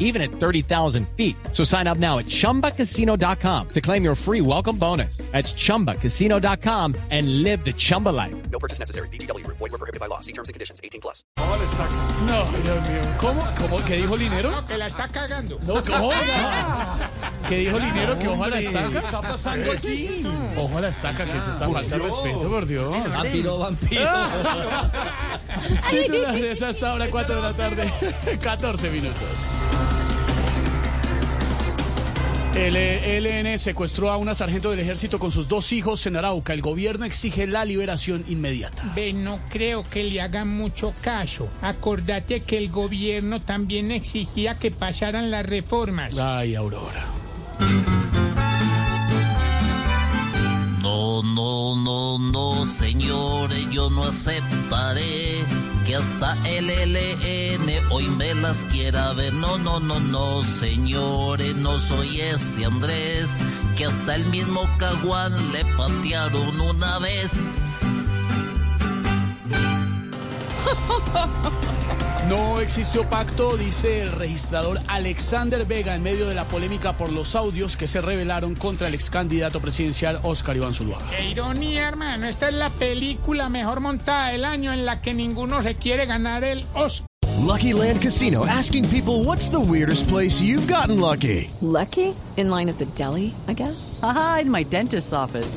even at 30,000 feet. So sign up now at chumbacasino.com to claim your free welcome bonus. That's chumbacasino.com and live the Chumba life. No purchase necessary. VGW. Void were prohibited by law. See terms and conditions. 18 plus. No, Dios mío. ¿Cómo? ¿Cómo? ¿Qué dijo Linero? No, que la está cagando. No, ¿cómo? ¿Qué dijo Linero? Que ojo a la estaca. está pasando aquí? Ojo a la estaca, que se está faltando respeto, por Dios. Vampiro, vampiro. Titulares hasta ahora, 4 de la tarde, 14 minutos. El ELN secuestró a una sargento del ejército con sus dos hijos en Arauca. El gobierno exige la liberación inmediata. Ve, no creo que le hagan mucho caso. Acordate que el gobierno también exigía que pasaran las reformas. Ay, Aurora. No, no, no, no, señores, yo no aceptaré que hasta el LN hoy me las quiera ver. No, no, no, no, señores, no soy ese Andrés que hasta el mismo Caguán le patearon una vez. No existió pacto, dice el registrador Alexander Vega en medio de la polémica por los audios que se revelaron contra el ex candidato presidencial Oscar Iván Zuluaga. Qué ironía, hermano. Esta es la película mejor montada del año en la que ninguno se quiere ganar el Oscar. Lucky Land Casino asking people what's the weirdest place you've gotten lucky? Lucky? In line at the deli, I guess? Aha, in my dentist's office.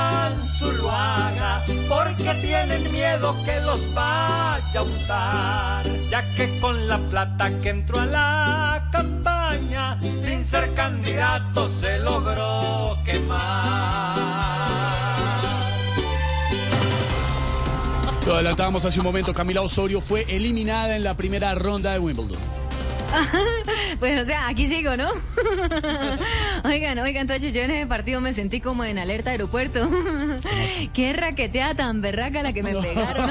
Iván Zuluaga porque tienen miedo que los vaya a untar. Ya que con la plata que entró a la campaña, sin ser candidato se logró quemar. lo adelantábamos hace un momento. Camila Osorio fue eliminada en la primera ronda de Wimbledon. Pues, o sea, aquí sigo, ¿no? oigan, oigan, Tocho, yo en ese partido me sentí como en alerta aeropuerto. Qué raqueteada tan berraca la que me pegaron.